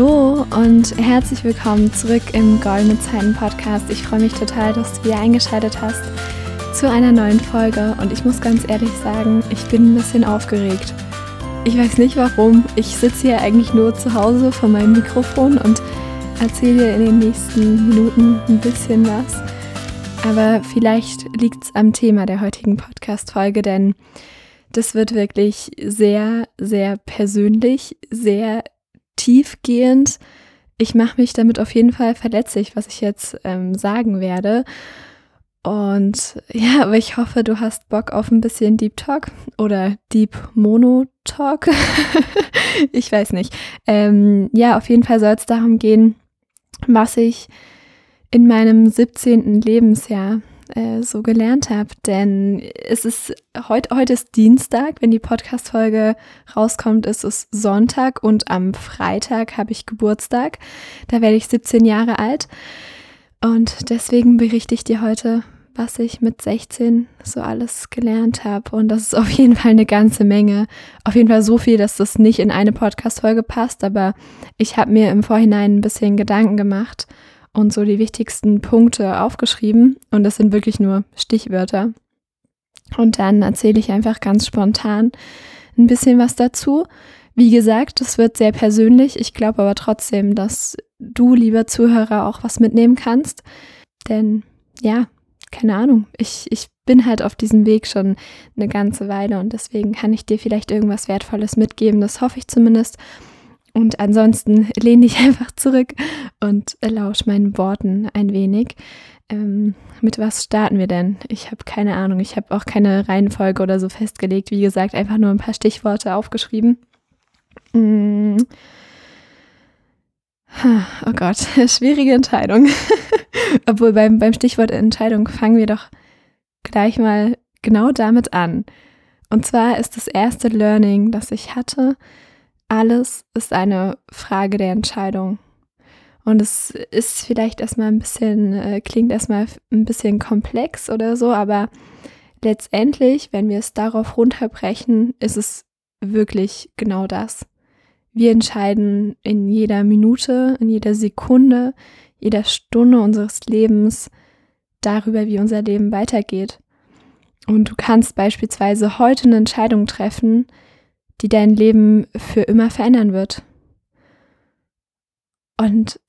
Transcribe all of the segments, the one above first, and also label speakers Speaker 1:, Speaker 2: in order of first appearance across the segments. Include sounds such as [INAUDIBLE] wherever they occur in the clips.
Speaker 1: Hallo und herzlich willkommen zurück im Goldene Zeiten Podcast. Ich freue mich total, dass du wieder eingeschaltet hast zu einer neuen Folge und ich muss ganz ehrlich sagen, ich bin ein bisschen aufgeregt. Ich weiß nicht warum. Ich sitze hier eigentlich nur zu Hause vor meinem Mikrofon und erzähle dir in den nächsten Minuten ein bisschen was. Aber vielleicht liegt es am Thema der heutigen Podcast-Folge, denn das wird wirklich sehr, sehr persönlich, sehr tiefgehend. Ich mache mich damit auf jeden Fall verletzlich, was ich jetzt ähm, sagen werde. Und ja, aber ich hoffe, du hast Bock auf ein bisschen Deep Talk oder Deep Mono Talk. [LAUGHS] ich weiß nicht. Ähm, ja, auf jeden Fall soll es darum gehen, was ich in meinem 17. Lebensjahr äh, so gelernt habe. Denn es ist heute, heute ist Dienstag, wenn die Podcast-Folge rauskommt, ist es Sonntag und am Freitag habe ich Geburtstag. Da werde ich 17 Jahre alt. Und deswegen berichte ich dir heute, was ich mit 16 so alles gelernt habe. Und das ist auf jeden Fall eine ganze Menge. Auf jeden Fall so viel, dass das nicht in eine Podcast-Folge passt. Aber ich habe mir im Vorhinein ein bisschen Gedanken gemacht und so die wichtigsten Punkte aufgeschrieben und das sind wirklich nur Stichwörter. Und dann erzähle ich einfach ganz spontan ein bisschen was dazu. Wie gesagt, das wird sehr persönlich. Ich glaube aber trotzdem, dass du, lieber Zuhörer, auch was mitnehmen kannst. Denn ja, keine Ahnung, ich, ich bin halt auf diesem Weg schon eine ganze Weile und deswegen kann ich dir vielleicht irgendwas Wertvolles mitgeben. Das hoffe ich zumindest. Und ansonsten lehne ich [LAUGHS] einfach zurück und lausch meinen Worten ein wenig. Ähm, mit was starten wir denn? Ich habe keine Ahnung. Ich habe auch keine Reihenfolge oder so festgelegt. Wie gesagt, einfach nur ein paar Stichworte aufgeschrieben. Mm. Oh Gott, [LAUGHS] schwierige Entscheidung. [LAUGHS] Obwohl beim, beim Stichwort Entscheidung fangen wir doch gleich mal genau damit an. Und zwar ist das erste Learning, das ich hatte, alles ist eine Frage der Entscheidung. Und es ist vielleicht erstmal ein bisschen, äh, klingt erstmal ein bisschen komplex oder so, aber letztendlich, wenn wir es darauf runterbrechen, ist es wirklich genau das. Wir entscheiden in jeder Minute, in jeder Sekunde, jeder Stunde unseres Lebens darüber, wie unser Leben weitergeht. Und du kannst beispielsweise heute eine Entscheidung treffen, die dein Leben für immer verändern wird. Und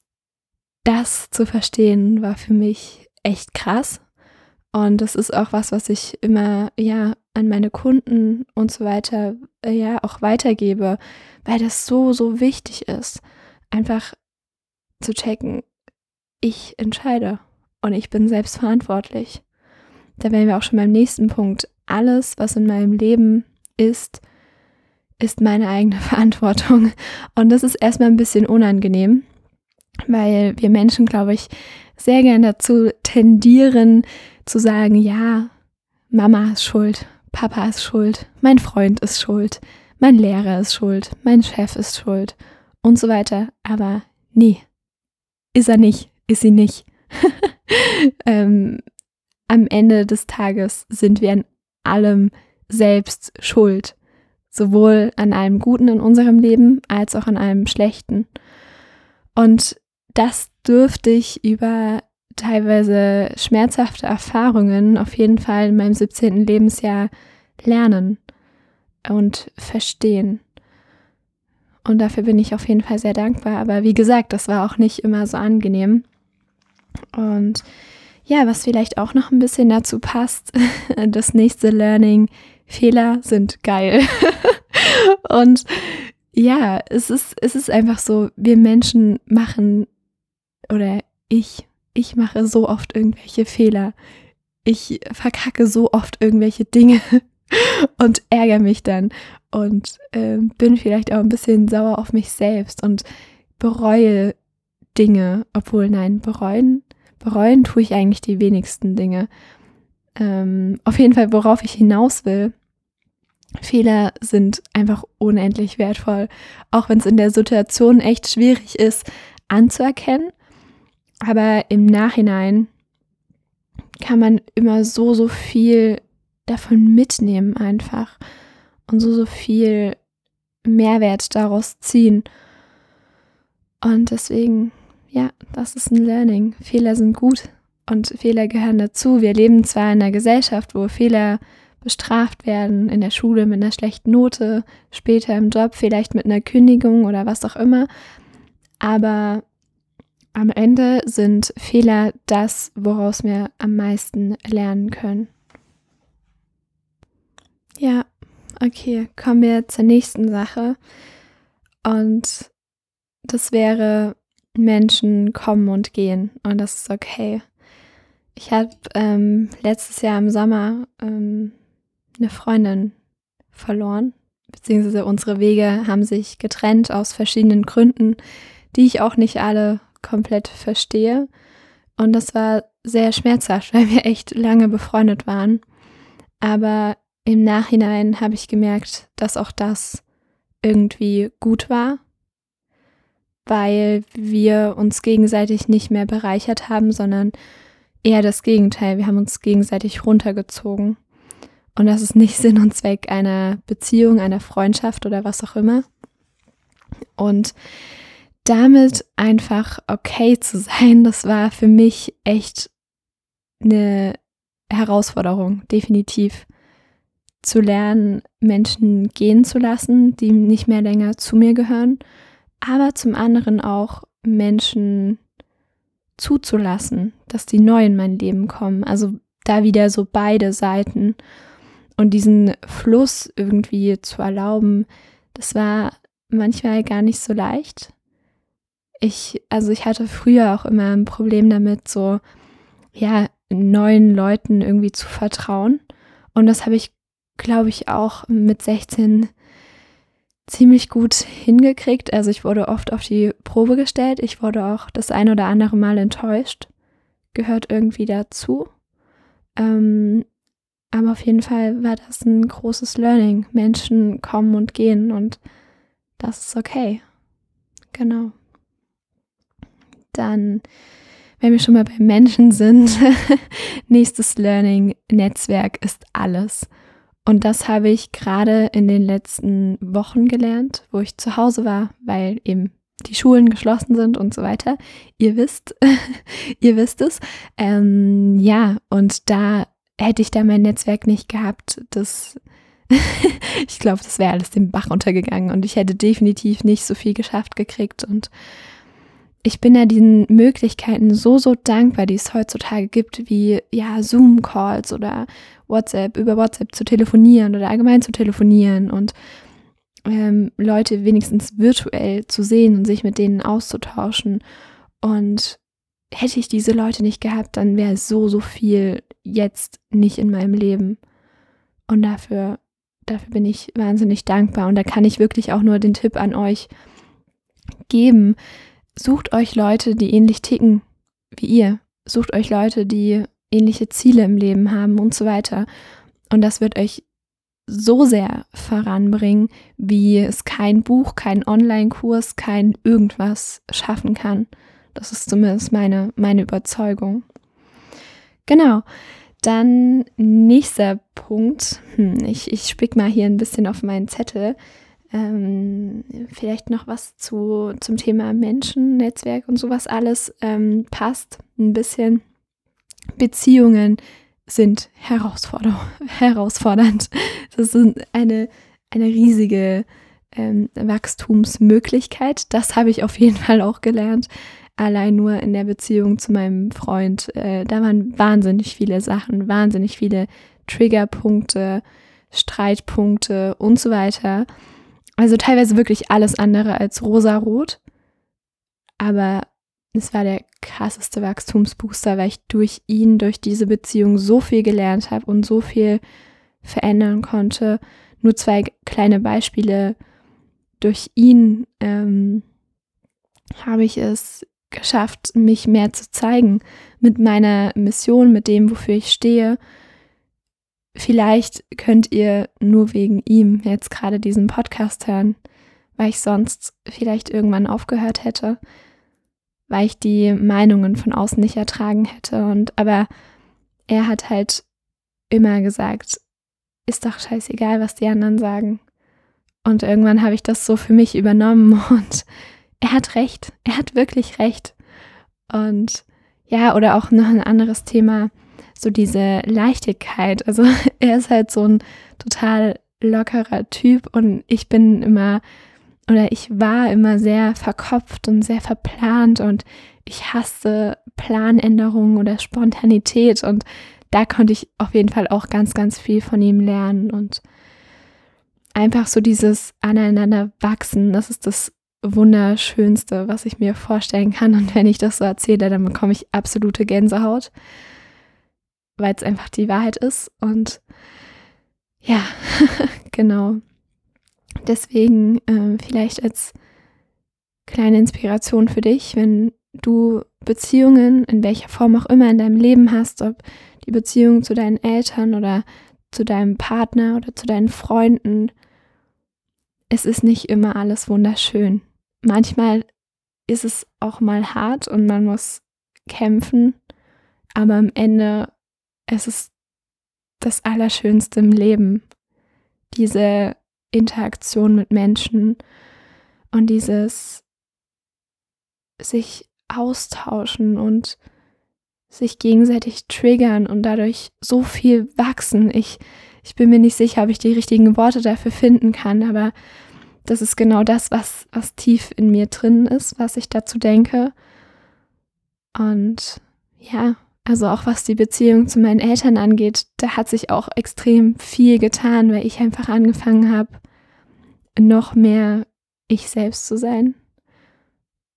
Speaker 1: das zu verstehen war für mich echt krass. Und das ist auch was, was ich immer, ja, an meine Kunden und so weiter, äh, ja, auch weitergebe, weil das so, so wichtig ist. Einfach zu checken, ich entscheide und ich bin selbst verantwortlich. Da wären wir auch schon beim nächsten Punkt. Alles, was in meinem Leben ist, ist meine eigene [LAUGHS] Verantwortung. Und das ist erstmal ein bisschen unangenehm, weil wir Menschen, glaube ich, sehr gern dazu tendieren zu sagen, ja, Mama ist schuld, Papa ist schuld, mein Freund ist schuld, mein Lehrer ist schuld, mein Chef ist schuld und so weiter. Aber nee, ist er nicht, ist sie nicht. [LAUGHS] ähm, am Ende des Tages sind wir an allem selbst schuld sowohl an allem Guten in unserem Leben als auch an allem Schlechten. Und das dürfte ich über teilweise schmerzhafte Erfahrungen auf jeden Fall in meinem 17. Lebensjahr lernen und verstehen. Und dafür bin ich auf jeden Fall sehr dankbar. Aber wie gesagt, das war auch nicht immer so angenehm. Und ja, was vielleicht auch noch ein bisschen dazu passt, [LAUGHS] das nächste Learning Fehler sind geil. [LAUGHS] und ja, es ist, es ist einfach so, wir Menschen machen oder ich, ich mache so oft irgendwelche Fehler. Ich verkacke so oft irgendwelche Dinge [LAUGHS] und ärgere mich dann und äh, bin vielleicht auch ein bisschen sauer auf mich selbst und bereue Dinge, obwohl nein, bereuen, bereuen tue ich eigentlich die wenigsten Dinge. Ähm, auf jeden Fall, worauf ich hinaus will, Fehler sind einfach unendlich wertvoll, auch wenn es in der Situation echt schwierig ist anzuerkennen. Aber im Nachhinein kann man immer so, so viel davon mitnehmen einfach und so, so viel Mehrwert daraus ziehen. Und deswegen, ja, das ist ein Learning. Fehler sind gut und Fehler gehören dazu. Wir leben zwar in einer Gesellschaft, wo Fehler bestraft werden, in der Schule mit einer schlechten Note, später im Job vielleicht mit einer Kündigung oder was auch immer, aber am Ende sind Fehler das, woraus wir am meisten lernen können. Ja, okay, kommen wir zur nächsten Sache. Und das wäre, Menschen kommen und gehen. Und das ist okay. Ich habe ähm, letztes Jahr im Sommer ähm, eine Freundin verloren, beziehungsweise unsere Wege haben sich getrennt aus verschiedenen Gründen, die ich auch nicht alle komplett verstehe. Und das war sehr schmerzhaft, [LAUGHS] weil wir echt lange befreundet waren. Aber im Nachhinein habe ich gemerkt, dass auch das irgendwie gut war, weil wir uns gegenseitig nicht mehr bereichert haben, sondern eher das Gegenteil. Wir haben uns gegenseitig runtergezogen. Und das ist nicht [LAUGHS] Sinn und Zweck einer Beziehung, einer Freundschaft oder was auch immer. Und damit einfach okay zu sein, das war für mich echt eine Herausforderung, definitiv zu lernen, Menschen gehen zu lassen, die nicht mehr länger zu mir gehören, aber zum anderen auch Menschen zuzulassen, dass die neu in mein Leben kommen. Also da wieder so beide Seiten und diesen Fluss irgendwie zu erlauben, das war manchmal gar nicht so leicht. Ich, also ich hatte früher auch immer ein Problem damit, so, ja, neuen Leuten irgendwie zu vertrauen. Und das habe ich glaube ich, auch mit 16 ziemlich gut hingekriegt. Also ich wurde oft auf die Probe gestellt. Ich wurde auch das ein oder andere Mal enttäuscht. Gehört irgendwie dazu. Ähm, aber auf jeden Fall war das ein großes Learning. Menschen kommen und gehen und das ist okay. Genau. Dann, wenn wir schon mal bei Menschen sind, [LAUGHS] nächstes Learning, Netzwerk ist alles. Und das habe ich gerade in den letzten Wochen gelernt, wo ich zu Hause war, weil eben die Schulen geschlossen sind und so weiter. Ihr wisst, [LAUGHS] ihr wisst es. Ähm, ja, und da hätte ich da mein Netzwerk nicht gehabt, das [LAUGHS] ich glaube, das wäre alles den Bach untergegangen und ich hätte definitiv nicht so viel geschafft gekriegt und ich bin ja diesen Möglichkeiten so, so dankbar, die es heutzutage gibt, wie ja, Zoom-Calls oder WhatsApp, über WhatsApp zu telefonieren oder allgemein zu telefonieren und ähm, Leute wenigstens virtuell zu sehen und sich mit denen auszutauschen. Und hätte ich diese Leute nicht gehabt, dann wäre so, so viel jetzt nicht in meinem Leben. Und dafür, dafür bin ich wahnsinnig dankbar. Und da kann ich wirklich auch nur den Tipp an euch geben, Sucht euch Leute, die ähnlich ticken wie ihr. Sucht euch Leute, die ähnliche Ziele im Leben haben und so weiter. Und das wird euch so sehr voranbringen, wie es kein Buch, kein Online-Kurs, kein irgendwas schaffen kann. Das ist zumindest meine, meine Überzeugung. Genau. Dann nächster Punkt. Hm, ich, ich spick mal hier ein bisschen auf meinen Zettel. Ähm, vielleicht noch was zu, zum Thema Menschen, Netzwerk und sowas alles ähm, passt. Ein bisschen. Beziehungen sind [LAUGHS] herausfordernd. Das ist eine, eine riesige ähm, Wachstumsmöglichkeit. Das habe ich auf jeden Fall auch gelernt. Allein nur in der Beziehung zu meinem Freund. Äh, da waren wahnsinnig viele Sachen, wahnsinnig viele Triggerpunkte, Streitpunkte und so weiter. Also teilweise wirklich alles andere als rosarot. Aber es war der krasseste Wachstumsbooster, weil ich durch ihn, durch diese Beziehung so viel gelernt habe und so viel verändern konnte. Nur zwei kleine Beispiele. Durch ihn ähm, habe ich es geschafft, mich mehr zu zeigen mit meiner Mission, mit dem, wofür ich stehe Vielleicht könnt ihr nur wegen ihm jetzt gerade diesen Podcast hören, weil ich sonst vielleicht irgendwann aufgehört hätte, weil ich die Meinungen von außen nicht ertragen hätte. Und aber er hat halt immer gesagt, ist doch scheißegal, was die anderen sagen. Und irgendwann habe ich das so für mich übernommen [LAUGHS] und er hat recht. Er hat wirklich recht. Und ja, oder auch noch ein anderes Thema, so diese Leichtigkeit. Also [LAUGHS] er ist halt so ein total lockerer Typ und ich bin immer oder ich war immer sehr verkopft und sehr verplant und ich hasste Planänderungen oder Spontanität und da konnte ich auf jeden Fall auch ganz, ganz viel von ihm lernen und einfach so dieses aneinander wachsen, das ist das Wunderschönste, was ich mir vorstellen kann. Und wenn ich das so erzähle, dann bekomme ich absolute Gänsehaut, weil es einfach die Wahrheit ist. Und ja, [LAUGHS] genau. Deswegen äh, vielleicht als kleine Inspiration für dich, wenn du Beziehungen in welcher Form auch immer in deinem Leben hast, ob die Beziehung zu deinen Eltern oder zu deinem Partner oder zu deinen Freunden, es ist nicht immer alles wunderschön. Manchmal ist es auch mal hart und man muss kämpfen, aber am Ende es ist das Allerschönste im Leben. Diese Interaktion mit Menschen und dieses sich austauschen und sich gegenseitig triggern und dadurch so viel wachsen. Ich, ich bin mir nicht sicher, ob ich die richtigen Worte dafür finden kann, aber das ist genau das, was, was tief in mir drin ist, was ich dazu denke. Und ja, also auch was die Beziehung zu meinen Eltern angeht, da hat sich auch extrem viel getan, weil ich einfach angefangen habe, noch mehr ich selbst zu sein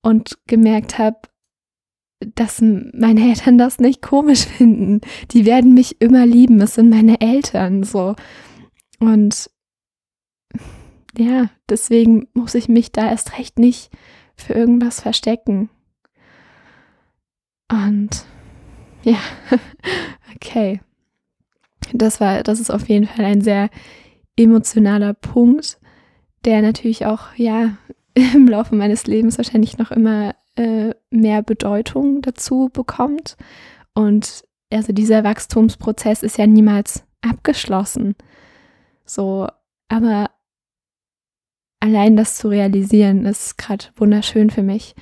Speaker 1: und gemerkt habe, dass meine Eltern das nicht komisch finden. Die werden mich immer lieben. Es sind meine Eltern so. Und ja, deswegen muss ich mich da erst recht nicht für irgendwas verstecken. Und ja, [LAUGHS] okay. Das war, das ist auf jeden Fall ein sehr emotionaler Punkt, der natürlich auch, ja, [LAUGHS] im Laufe meines Lebens wahrscheinlich noch immer äh, mehr Bedeutung dazu bekommt. Und also dieser Wachstumsprozess ist ja niemals abgeschlossen. So, aber allein das zu realisieren ist gerade wunderschön für mich.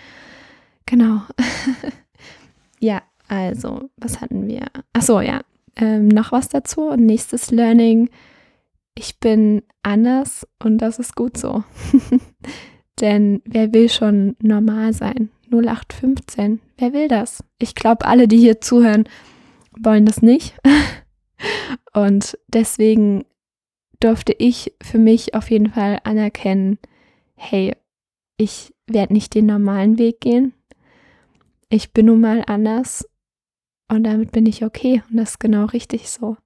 Speaker 1: Genau. [LAUGHS] ja, also, was hatten wir? Achso, ja. Ähm, noch was dazu. Nächstes Learning. Ich bin anders und das ist gut so. [LAUGHS] Denn wer will schon normal sein? 0815. Wer will das? Ich glaube, alle, die hier zuhören, wollen das nicht. [LAUGHS] Und deswegen durfte ich für mich auf jeden Fall anerkennen, hey, ich werde nicht den normalen Weg gehen. Ich bin nun mal anders und damit bin ich okay und das ist genau richtig so.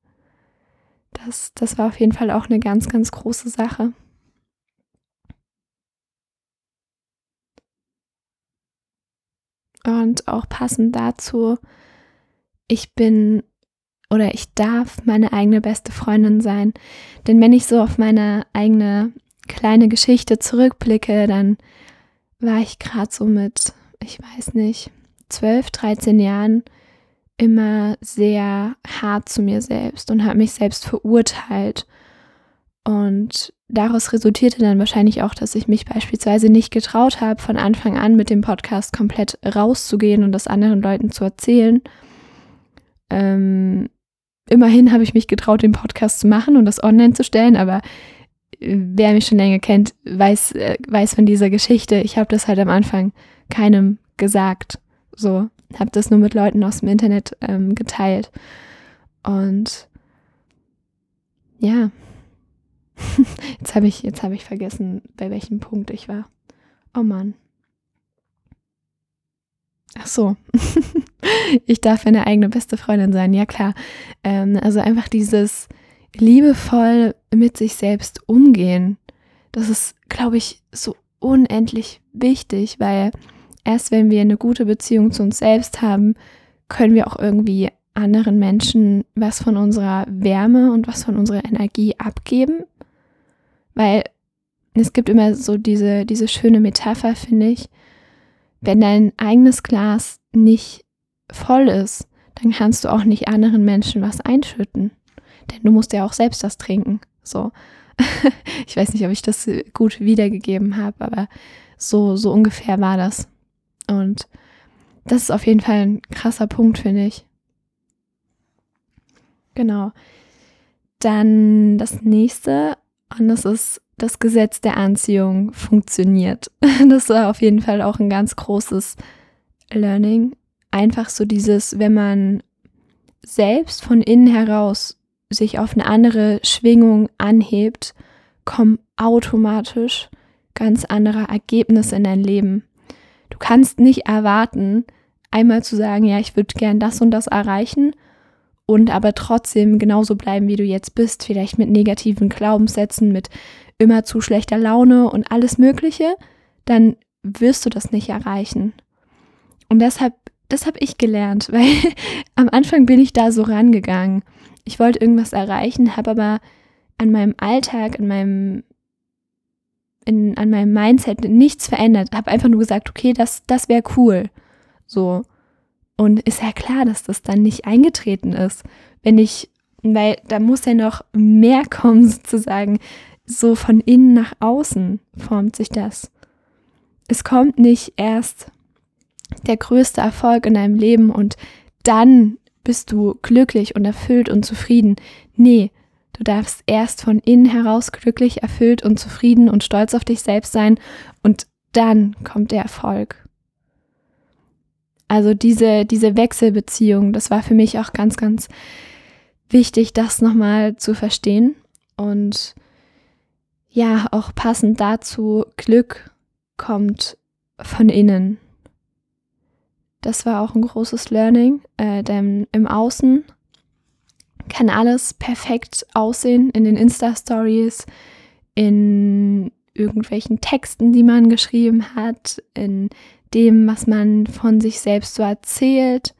Speaker 1: Das, das war auf jeden Fall auch eine ganz, ganz große Sache. Und auch passend dazu, ich bin oder ich darf meine eigene beste Freundin sein. Denn wenn ich so auf meine eigene kleine Geschichte zurückblicke, dann war ich gerade so mit, ich weiß nicht, 12, 13 Jahren immer sehr hart zu mir selbst und habe mich selbst verurteilt. Und daraus resultierte dann wahrscheinlich auch, dass ich mich beispielsweise nicht getraut habe, von Anfang an mit dem Podcast komplett rauszugehen und das anderen Leuten zu erzählen. Ähm, immerhin habe ich mich getraut, den Podcast zu machen und das online zu stellen, aber äh, wer mich schon länger kennt, weiß, äh, weiß von dieser Geschichte. Ich habe das halt am Anfang keinem gesagt. So, habe das nur mit Leuten aus dem Internet ähm, geteilt. Und ja, [LAUGHS] jetzt habe ich, jetzt ich vergessen, bei welchem Punkt ich war. Oh Mann. Ach so. [LAUGHS] ich darf meine eigene beste Freundin sein, ja klar. Ähm, also einfach dieses liebevoll mit sich selbst umgehen. Das ist, glaube ich, so unendlich wichtig, weil erst wenn wir eine gute Beziehung zu uns selbst haben, können wir auch irgendwie anderen Menschen was von unserer Wärme und was von unserer Energie abgeben. Weil es gibt immer so diese, diese schöne Metapher, finde ich. Wenn dein eigenes Glas nicht voll ist, dann kannst du auch nicht anderen Menschen was einschütten. Denn du musst ja auch selbst das trinken. So. [LAUGHS] ich weiß nicht, ob ich das gut wiedergegeben habe, aber So, so ungefähr war das. Und das ist auf jeden Fall ein krasser Punkt, finde ich. Genau. Dann das nächste, und das ist das Gesetz der Anziehung funktioniert. [LAUGHS] Das war auf jeden Fall auch ein ganz großes Learning. Einfach so dieses, wenn man selbst von innen heraus sich auf eine andere Schwingung anhebt, kommen automatisch ganz andere Ergebnisse in dein Leben. Du kannst nicht erwarten, einmal zu sagen, ja, ich würde gern das und das erreichen und aber trotzdem genauso bleiben, wie du jetzt bist, vielleicht mit negativen Glaubenssätzen, mit immer zu schlechter Laune und alles Mögliche, dann wirst du das nicht erreichen. Und deshalb, das habe ich gelernt, [LAUGHS] weil am Anfang bin ich da so rangegangen. Ich wollte irgendwas erreichen, habe aber an meinem Alltag, an meinem, in, an meinem Mindset nichts verändert. Habe einfach nur gesagt, okay, das, das wäre cool. So. Und ist ja klar, dass das dann nicht eingetreten ist. Wenn ich, weil da muss ja noch mehr [LAUGHS] kommen, sozusagen. So von innen nach außen formt sich das. Es kommt nicht erst der größte Erfolg in deinem Leben und dann bist du glücklich und erfüllt und zufrieden. Nee, du darfst erst von innen heraus glücklich, erfüllt und zufrieden und stolz auf dich selbst sein und dann kommt der Erfolg. Also diese, diese Wechselbeziehung, das war für mich auch ganz, ganz wichtig, das nochmal zu verstehen. Und ja, auch passend dazu, Glück kommt von innen. Das war auch ein großes Learning, äh, denn im Außen kann alles perfekt aussehen in den Insta-Stories, in irgendwelchen Texten, die man geschrieben hat, in dem, was man von sich selbst so erzählt,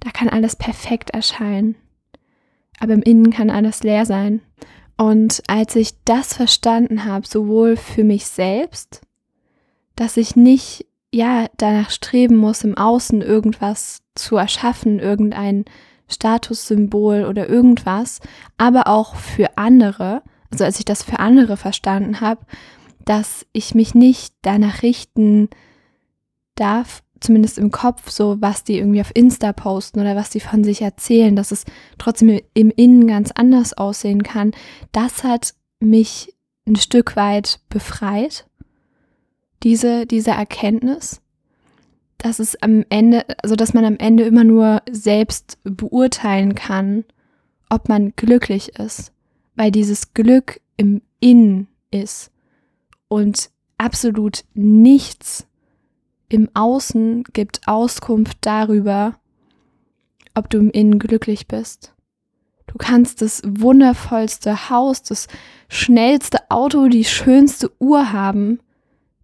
Speaker 1: da kann alles perfekt erscheinen. Aber im Innen kann alles leer sein. Und als ich das verstanden habe, sowohl für mich selbst, dass ich nicht, ja, danach streben muss, im Außen irgendwas zu erschaffen, irgendein Statussymbol oder irgendwas, aber auch für andere, also als ich das für andere verstanden habe, dass ich mich nicht danach richten darf, zumindest im Kopf, so was die irgendwie auf Insta posten oder was die von sich erzählen, dass es trotzdem im Innen ganz anders aussehen kann, das hat mich ein Stück weit befreit, diese, diese Erkenntnis, dass es am Ende, also dass man am Ende immer nur selbst beurteilen kann, ob man glücklich ist, weil dieses Glück im Innen ist und absolut nichts im Außen gibt Auskunft darüber, ob du im Innen glücklich bist. Du kannst das wundervollste Haus, das schnellste Auto, die schönste Uhr haben,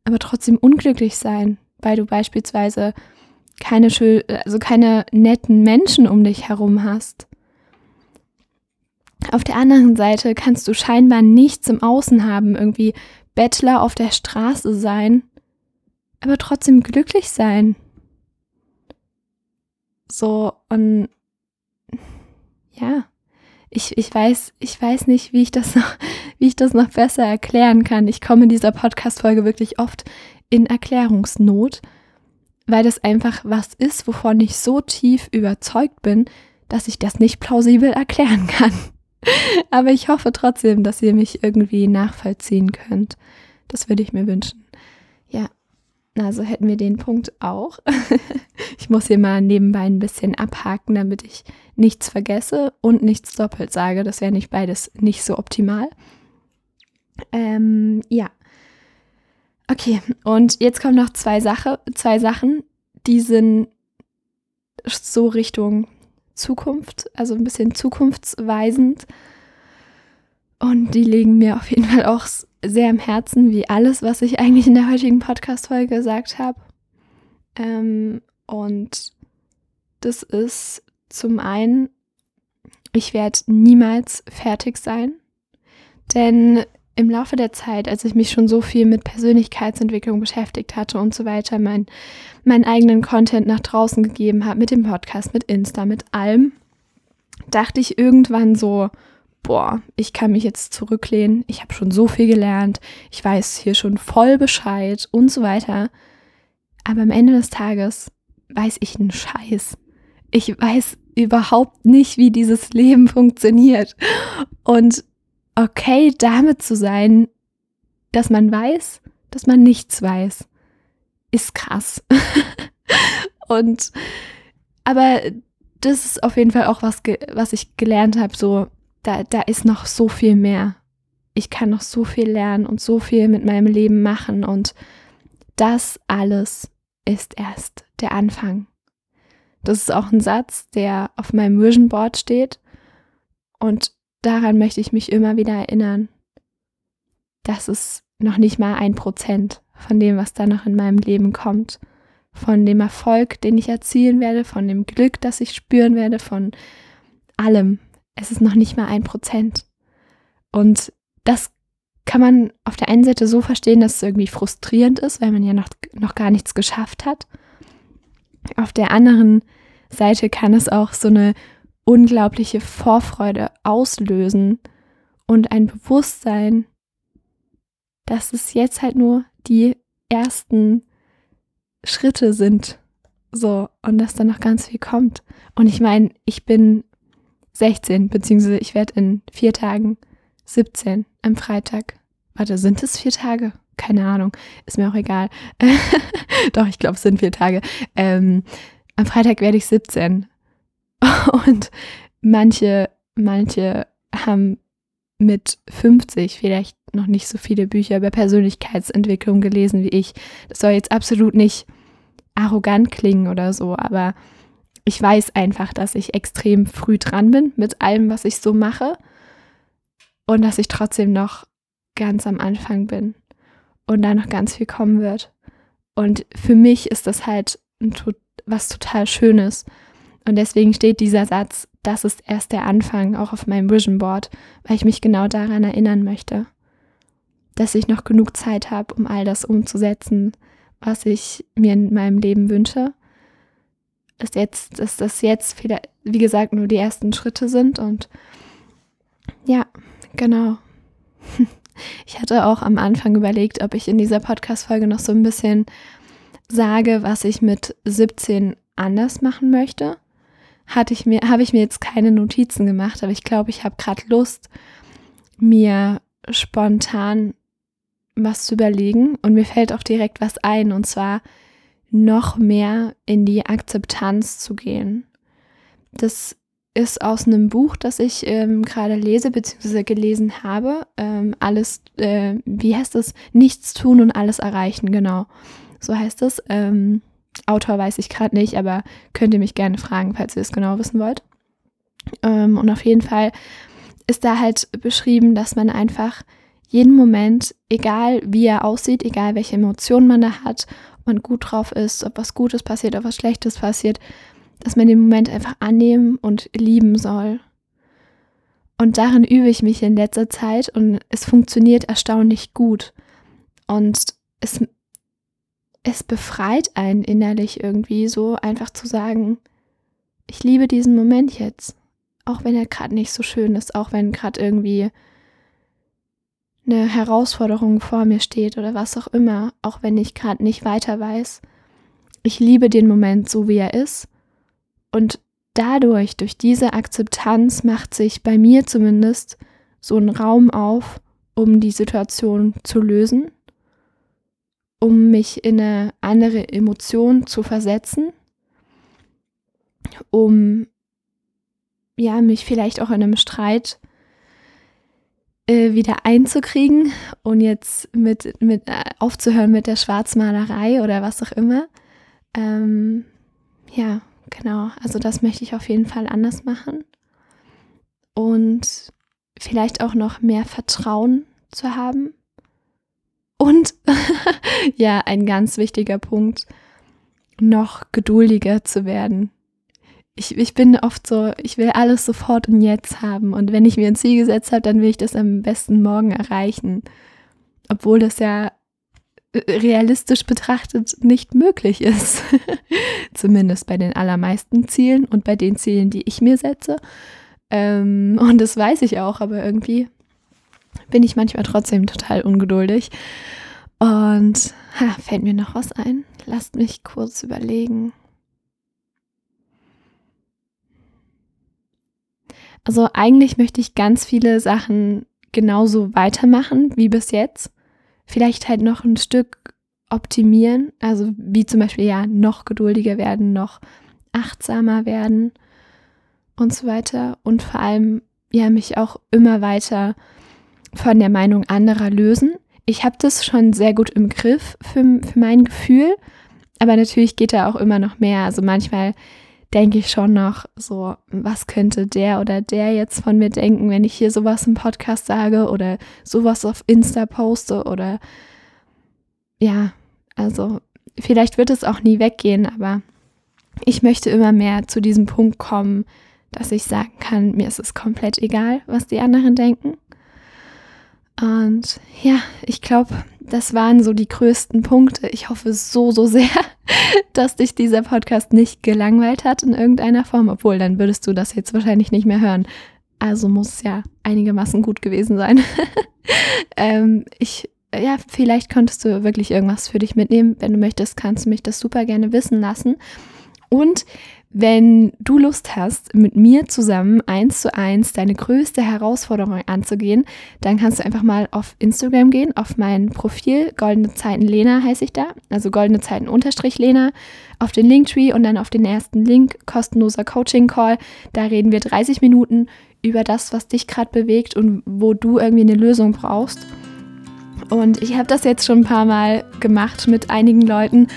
Speaker 1: aber trotzdem unglücklich sein, weil du beispielsweise keine schön, also keine netten Menschen um dich herum hast. Auf der anderen Seite kannst du scheinbar nichts im Außen haben, irgendwie Bettler auf der Straße sein aber trotzdem glücklich sein. So, und ja, ich, ich weiß, ich weiß nicht, wie ich das noch, [LAUGHS] wie ich das noch besser erklären kann. Ich komme in dieser Podcast-Folge wirklich oft in Erklärungsnot, weil das einfach was ist, wovon ich so tief überzeugt bin, dass ich das nicht plausibel erklären [LAUGHS] kann. Aber ich hoffe trotzdem, dass ihr mich irgendwie nachvollziehen könnt. Das würde ich mir wünschen. Ja, also hätten wir den Punkt auch. [LAUGHS] ich muss hier mal nebenbei ein bisschen abhaken, damit ich nichts vergesse und nichts doppelt sage. Das wäre nicht beides nicht so optimal. Ähm, ja. Okay, und jetzt kommen noch zwei, Sache, zwei Sachen, die sind so Richtung Zukunft, also ein bisschen zukunftsweisend. Und die legen mir auf jeden Fall auch sehr am Herzen, wie alles, was ich eigentlich in der heutigen Podcast-Folge gesagt habe. Ähm, und das ist zum einen, ich werde niemals fertig sein, denn im Laufe der Zeit, als ich mich schon so viel mit Persönlichkeitsentwicklung beschäftigt hatte und so weiter, mein, meinen eigenen Content nach draußen gegeben habe, mit dem Podcast, mit Insta, mit allem, dachte ich irgendwann so, boah, ich kann mich jetzt zurücklehnen, ich habe schon so viel gelernt, ich weiß hier schon voll Bescheid und so weiter. Aber am Ende des Tages weiß ich einen Scheiß. Ich weiß überhaupt nicht, wie dieses Leben [LAUGHS] funktioniert. Und okay, damit zu sein, dass man weiß, dass man nichts weiß, ist krass. [LAUGHS] und aber das ist auf jeden Fall auch was, was ich gelernt habe, so da, da ist noch so viel mehr. Ich kann noch so viel lernen und so viel mit meinem Leben machen und das alles ist erst der Anfang. Das ist auch ein Satz, der auf meinem Vision Board steht und daran möchte ich mich immer wieder erinnern. Das ist noch nicht mal ein Prozent von dem, was da noch in meinem Leben kommt. Von dem Erfolg, den ich erzielen werde, von dem Glück, das ich spüren werde, von allem, es ist noch nicht mal ein Prozent. Und das kann man auf der einen Seite so verstehen, dass es irgendwie frustrierend ist, weil man ja noch, noch gar nichts geschafft hat. Auf der anderen Seite kann es auch so eine unglaubliche Vorfreude auslösen und ein Bewusstsein, dass es jetzt halt nur die ersten Schritte sind. So, und dass da noch ganz viel kommt. Und ich meine, ich bin 16, beziehungsweise ich werde in vier Tagen 17 am Freitag. Warte, sind es vier Tage? Keine Ahnung, ist mir auch egal. [LAUGHS] Doch, ich glaube, es sind vier Tage. Ähm, am Freitag werde ich 17. [LAUGHS] Und manche, manche haben mit 50 vielleicht noch nicht so viele Bücher über Persönlichkeitsentwicklung gelesen wie ich. Das soll jetzt absolut nicht arrogant klingen oder so, aber ich weiß einfach, dass ich extrem früh dran bin mit allem, was ich so mache und dass ich trotzdem noch ganz am Anfang bin und da noch ganz viel kommen wird. Und für mich ist das halt was total Schönes. Und deswegen steht dieser Satz, das ist erst der Anfang, auch auf meinem Vision Board, weil ich mich genau daran erinnern möchte, dass ich noch genug Zeit habe, um all das umzusetzen, was ich mir in meinem Leben wünsche dass jetzt, dass das jetzt wieder, wie gesagt, nur die ersten Schritte sind und ja, genau. [LAUGHS] Ich hatte auch am Anfang überlegt, ob ich in dieser Podcast-Folge noch so ein bisschen sage, was ich mit 17 anders machen möchte. Hatte ich mir, habe ich mir jetzt keine Notizen gemacht, aber ich glaube, ich habe gerade Lust, mir spontan was zu überlegen und mir fällt auch direkt was ein und zwar noch mehr in die Akzeptanz zu gehen. Das ist aus einem Buch, das ich ähm, gerade lese bzw. gelesen habe. Ähm, alles, äh, wie heißt es? Nichts tun und alles erreichen, genau. So heißt es. Ähm, Autor weiß ich gerade nicht, aber könnt ihr mich gerne fragen, falls ihr es genau wissen wollt. Ähm, und auf jeden Fall ist da halt beschrieben, dass man einfach jeden Moment, egal wie er aussieht, egal welche Emotionen man da hat, man gut drauf ist, ob was Gutes passiert, ob was Schlechtes passiert, dass man den Moment einfach annehmen und lieben soll. Und darin übe ich mich in letzter Zeit und es funktioniert erstaunlich gut. Und es, es befreit einen innerlich irgendwie so, einfach zu sagen, ich liebe diesen Moment jetzt. Auch wenn er gerade nicht so schön ist, auch wenn gerade irgendwie eine Herausforderung vor mir steht oder was auch immer, auch wenn ich gerade nicht weiter weiß. Ich liebe den Moment so, wie er ist. Und dadurch, durch diese Akzeptanz, macht sich bei mir zumindest so ein Raum auf, um die Situation zu lösen, um mich in eine andere Emotion zu versetzen, um ja, mich vielleicht auch in einem Streit äh, wieder einzukriegen und jetzt mit, mit äh, aufzuhören mit der Schwarzmalerei oder was auch immer. Ähm, ja, genau. Also das möchte ich auf jeden Fall anders machen. Und vielleicht auch noch mehr Vertrauen zu haben. Und [LAUGHS] ja, ein ganz wichtiger Punkt, noch geduldiger zu werden ich, ich bin oft so, ich will alles sofort und jetzt haben. Und wenn ich mir ein Ziel gesetzt habe, dann will ich das am besten morgen erreichen. Obwohl das ja äh, realistisch betrachtet nicht möglich ist. [LAUGHS] Zumindest bei den allermeisten Zielen und bei den Zielen, die ich mir setze. Ähm, und das weiß ich auch, aber irgendwie bin ich manchmal trotzdem total ungeduldig. Und ha, fällt mir noch was ein? Lasst mich kurz überlegen. Also eigentlich möchte ich ganz viele Sachen genauso weitermachen wie bis jetzt. Vielleicht halt noch ein Stück optimieren, also wie zum Beispiel ja noch geduldiger werden, noch achtsamer werden und so weiter. Und vor allem ja mich auch immer weiter von der Meinung anderer lösen. Ich habe das schon sehr gut im Griff für, für mein Gefühl, aber natürlich geht da auch immer noch mehr. Also manchmal denke ich schon noch so, was könnte der oder der jetzt von mir denken, wenn ich hier sowas im Podcast sage oder sowas auf Insta poste oder ja, also vielleicht wird es auch nie weggehen, aber ich möchte immer mehr zu diesem Punkt kommen, dass ich sagen kann, mir ist es komplett egal, was die anderen denken. Und ja, ich glaube, das waren so die größten Punkte. Ich hoffe so, so sehr, [LAUGHS] dass dich dieser Podcast nicht gelangweilt hat in irgendeiner Form, obwohl dann würdest du das jetzt wahrscheinlich nicht mehr hören. Also muss es ja einigermaßen gut gewesen sein. [LAUGHS] ähm, ich, ja, vielleicht konntest du wirklich irgendwas für dich mitnehmen. Wenn du möchtest, kannst du mich das super gerne wissen lassen. Und wenn du Lust hast, mit mir zusammen eins zu eins deine größte Herausforderung anzugehen, dann kannst du einfach mal auf Instagram gehen, auf mein Profil, Goldene Zeiten Lena heiße ich da, also Goldene Zeiten unterstrich Lena, auf den Linktree und dann auf den ersten Link, kostenloser Coaching Call. Da reden wir 30 Minuten über das, was dich gerade bewegt und wo du irgendwie eine Lösung brauchst. Und ich habe das jetzt schon ein paar Mal gemacht mit einigen Leuten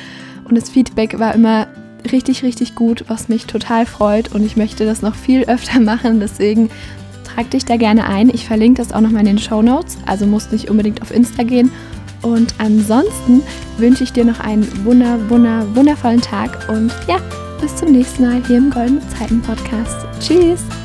Speaker 1: und das Feedback war immer richtig, richtig gut, was mich total freut und ich möchte das noch viel öfter [LAUGHS] machen. Deswegen trag dich da gerne ein. Ich verlinke das auch nochmal in den Show Notes, also musst nicht unbedingt auf Insta gehen. Und ansonsten wünsche ich dir noch einen wunder, wunder, wundervollen Tag und ja, bis zum nächsten Mal hier im Goldene Zeiten Podcast. Tschüss!